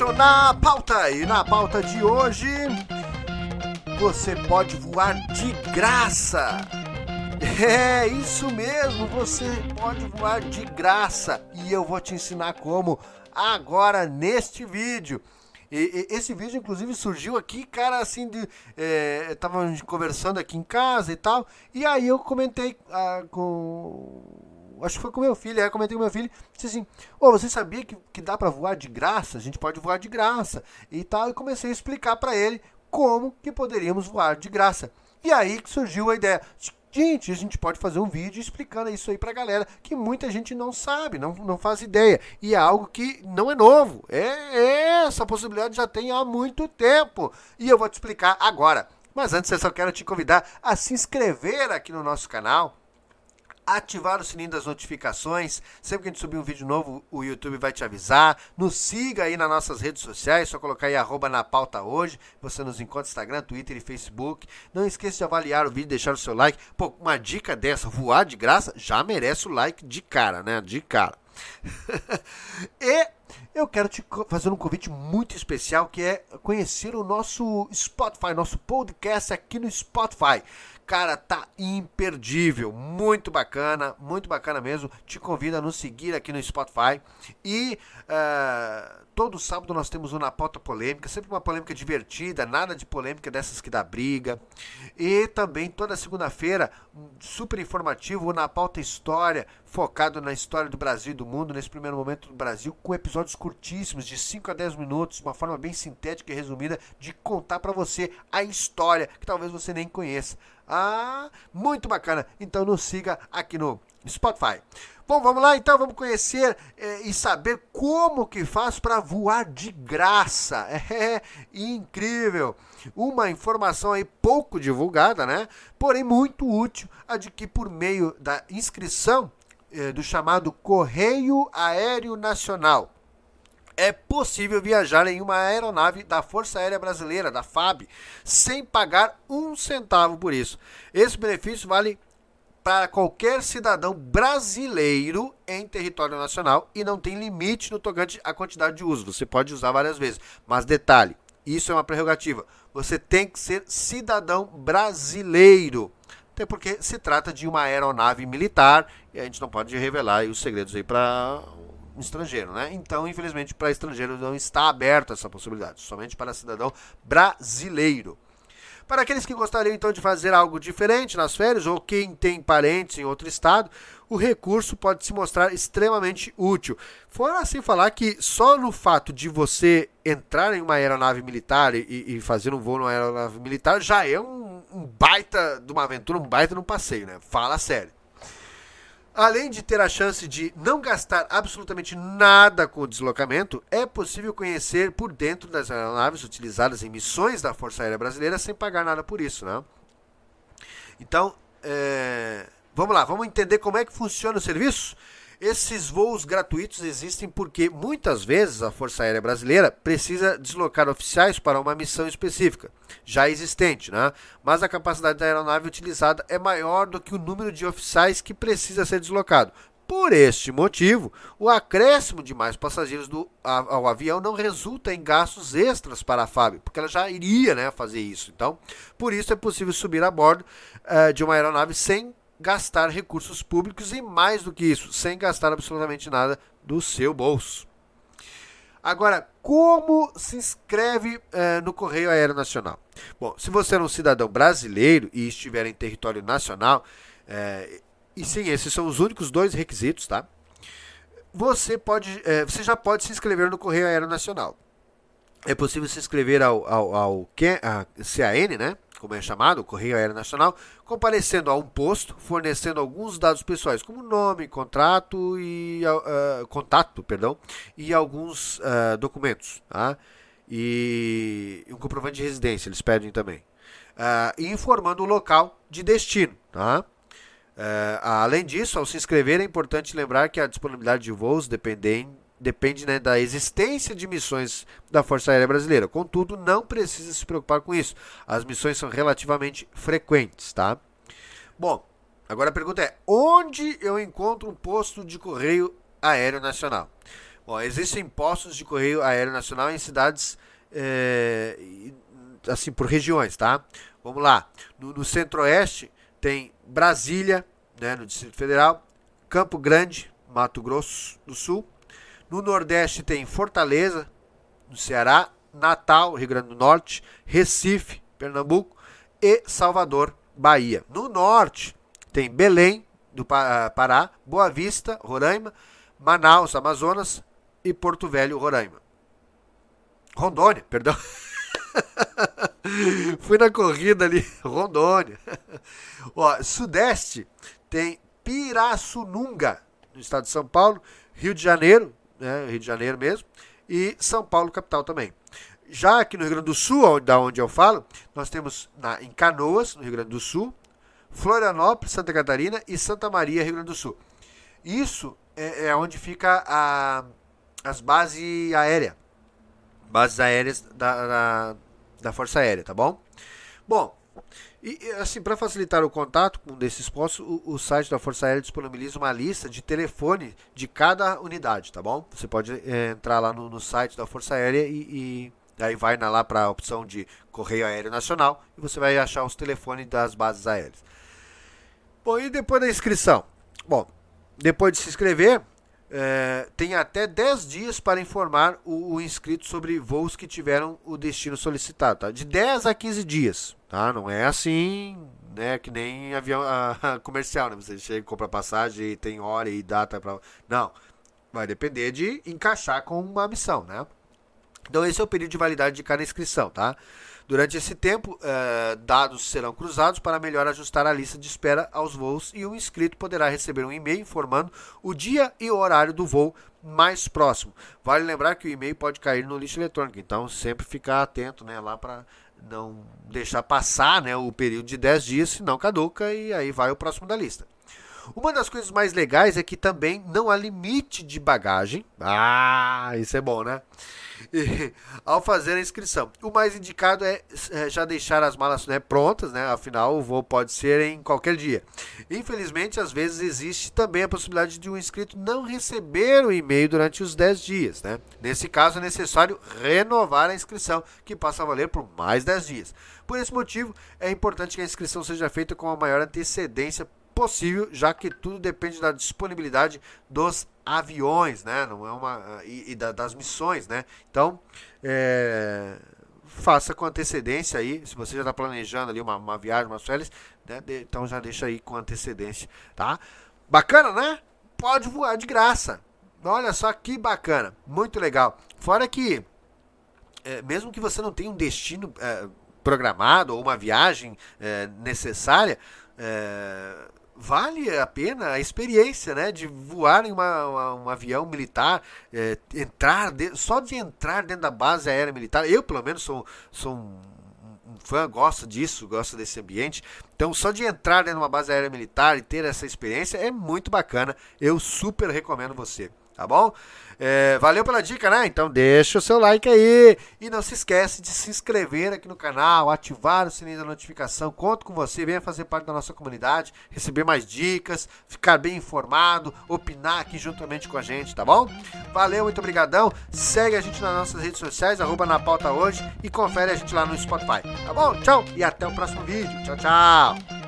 Na pauta. E na pauta de hoje, você pode voar de graça. É isso mesmo, você pode voar de graça e eu vou te ensinar como agora neste vídeo. E, e, esse vídeo, inclusive, surgiu aqui, cara, assim, de. É, tava conversando aqui em casa e tal. E aí eu comentei ah, com. Acho que foi com meu filho, aí eu comentei com meu filho, disse assim, ô, você sabia que, que dá para voar de graça? A gente pode voar de graça e tal, e comecei a explicar para ele como que poderíamos voar de graça. E aí que surgiu a ideia, Gente, a gente pode fazer um vídeo explicando isso aí pra galera, que muita gente não sabe, não, não faz ideia. E é algo que não é novo. É, é, essa possibilidade já tem há muito tempo. E eu vou te explicar agora. Mas antes eu só quero te convidar a se inscrever aqui no nosso canal ativar o sininho das notificações. Sempre que a gente subir um vídeo novo, o YouTube vai te avisar. Nos siga aí nas nossas redes sociais, só colocar aí arroba na pauta hoje. Você nos encontra no Instagram, Twitter e Facebook. Não esqueça de avaliar o vídeo, deixar o seu like. Pô, uma dica dessa, voar de graça, já merece o like de cara, né? De cara. e eu quero te fazer um convite muito especial que é conhecer o nosso Spotify, nosso podcast aqui no Spotify. Cara, tá imperdível, muito bacana, muito bacana mesmo. Te convido a nos seguir aqui no Spotify. E uh, todo sábado nós temos uma pauta polêmica, sempre uma polêmica divertida, nada de polêmica dessas que dá briga. E também toda segunda-feira, super informativo na pauta história, focado na história do Brasil e do mundo, nesse primeiro momento do Brasil, com episódios curtíssimos, de 5 a 10 minutos, uma forma bem sintética e resumida de contar para você a história que talvez você nem conheça. Ah, muito bacana. Então nos siga aqui no Spotify. Bom, vamos lá então, vamos conhecer é, e saber como que faz para voar de graça. É incrível. Uma informação aí pouco divulgada, né? Porém muito útil, a de que por meio da inscrição é, do chamado Correio Aéreo Nacional é possível viajar em uma aeronave da Força Aérea Brasileira, da FAB, sem pagar um centavo por isso. Esse benefício vale para qualquer cidadão brasileiro em território nacional e não tem limite no tocante à quantidade de uso. Você pode usar várias vezes. Mas detalhe, isso é uma prerrogativa. Você tem que ser cidadão brasileiro. Até porque se trata de uma aeronave militar e a gente não pode revelar os segredos aí para estrangeiro, né? Então, infelizmente, para estrangeiro não está aberta essa possibilidade, somente para cidadão brasileiro. Para aqueles que gostariam então de fazer algo diferente nas férias ou quem tem parentes em outro estado, o recurso pode se mostrar extremamente útil. Fora assim falar que só no fato de você entrar em uma aeronave militar e, e fazer um voo numa aeronave militar já é um, um baita de uma aventura, um baita de um passeio, né? Fala sério. Além de ter a chance de não gastar absolutamente nada com o deslocamento, é possível conhecer por dentro das aeronaves utilizadas em missões da Força Aérea Brasileira sem pagar nada por isso. Né? Então, é... vamos lá, vamos entender como é que funciona o serviço? Esses voos gratuitos existem porque muitas vezes a Força Aérea Brasileira precisa deslocar oficiais para uma missão específica, já existente, né? mas a capacidade da aeronave utilizada é maior do que o número de oficiais que precisa ser deslocado. Por este motivo, o acréscimo de mais passageiros do, ao avião não resulta em gastos extras para a FAB, porque ela já iria né, fazer isso. Então, por isso é possível subir a bordo uh, de uma aeronave sem gastar recursos públicos e mais do que isso, sem gastar absolutamente nada do seu bolso. Agora, como se inscreve eh, no Correio Aéreo Nacional? Bom, se você é um cidadão brasileiro e estiver em território nacional, eh, e sim, esses são os únicos dois requisitos, tá? Você pode, eh, você já pode se inscrever no Correio Aéreo Nacional. É possível se inscrever ao, ao, ao CAN, né? Como é chamado, Correio Aéreo Nacional, comparecendo a um posto, fornecendo alguns dados pessoais, como nome, contrato e uh, contato, perdão, e alguns uh, documentos, tá? e um comprovante de residência, eles pedem também, e informando o local de destino, tá? além disso, ao se inscrever, é importante lembrar que a disponibilidade de voos dependem depende né, da existência de missões da Força Aérea Brasileira. Contudo, não precisa se preocupar com isso. As missões são relativamente frequentes, tá? Bom, agora a pergunta é: onde eu encontro um posto de correio aéreo nacional? Ó, existem postos de correio aéreo nacional em cidades é, assim por regiões, tá? Vamos lá. No, no Centro-Oeste tem Brasília, né, no Distrito Federal, Campo Grande, Mato Grosso do Sul. No Nordeste tem Fortaleza, no Ceará, Natal, Rio Grande do Norte, Recife, Pernambuco e Salvador, Bahia. No Norte tem Belém, do Pará, Boa Vista, Roraima, Manaus, Amazonas e Porto Velho, Roraima. Rondônia, perdão. Fui na corrida ali, Rondônia. Ó, Sudeste tem Pirassununga, no estado de São Paulo, Rio de Janeiro, né, Rio de Janeiro mesmo, e São Paulo, capital também. Já aqui no Rio Grande do Sul, da onde eu falo, nós temos na, em Canoas, no Rio Grande do Sul, Florianópolis, Santa Catarina e Santa Maria, Rio Grande do Sul. Isso é, é onde fica a, as bases aéreas. Bases aéreas da, da, da Força Aérea, tá bom? Bom, e assim, para facilitar o contato com desses postos, o, o, site da Força Aérea disponibiliza uma lista de telefone de cada unidade, tá bom? Você pode é, entrar lá no, no, site da Força Aérea e, e aí vai na, lá para a opção de Correio Aéreo Nacional e você vai achar os telefones das bases aéreas. Bom, e depois da inscrição? Bom, depois de se inscrever, é, tem até 10 dias para informar o, o, inscrito sobre voos que tiveram o destino solicitado. Tá? De 10 a 15 dias. Tá? Não é assim né, que nem avião a, comercial. Né? Você chega compra passagem tem hora e data para. Não. Vai depender de encaixar com uma missão. Né? Então, esse é o período de validade de cada inscrição. Tá? Durante esse tempo, eh, dados serão cruzados para melhor ajustar a lista de espera aos voos e o inscrito poderá receber um e-mail informando o dia e o horário do voo mais próximo. Vale lembrar que o e-mail pode cair no lixo eletrônico, então sempre ficar atento né, lá para não deixar passar né, o período de 10 dias, senão caduca e aí vai o próximo da lista. Uma das coisas mais legais é que também não há limite de bagagem. Ah, isso é bom, né? E, ao fazer a inscrição. O mais indicado é, é já deixar as malas né, prontas, né? Afinal, o voo pode ser em qualquer dia. Infelizmente, às vezes existe também a possibilidade de um inscrito não receber o e-mail durante os 10 dias, né? Nesse caso, é necessário renovar a inscrição, que passa a valer por mais 10 dias. Por esse motivo, é importante que a inscrição seja feita com a maior antecedência possível, já que tudo depende da disponibilidade dos aviões, né? Não é uma e, e da, das missões, né? Então, é, faça com antecedência aí. Se você já está planejando ali uma, uma viagem, umas férias, né? De, então já deixa aí com antecedência, tá? Bacana, né? Pode voar de graça. Olha só que bacana, muito legal. Fora que é, mesmo que você não tenha um destino é, programado ou uma viagem é, necessária, é, vale a pena a experiência, né, de voar em uma, uma, um avião militar, é, entrar de, só de entrar dentro da base aérea militar. Eu, pelo menos, sou, sou um, um fã, gosto disso, gosto desse ambiente. Então, só de entrar dentro de uma base aérea militar e ter essa experiência é muito bacana. Eu super recomendo você tá bom? É, valeu pela dica, né? Então deixa o seu like aí. E não se esquece de se inscrever aqui no canal, ativar o sininho da notificação. Conto com você, venha fazer parte da nossa comunidade, receber mais dicas, ficar bem informado, opinar aqui juntamente com a gente, tá bom? Valeu, muito obrigadão. Segue a gente nas nossas redes sociais, arroba na pauta hoje e confere a gente lá no Spotify. Tá bom? Tchau e até o próximo vídeo. Tchau, tchau.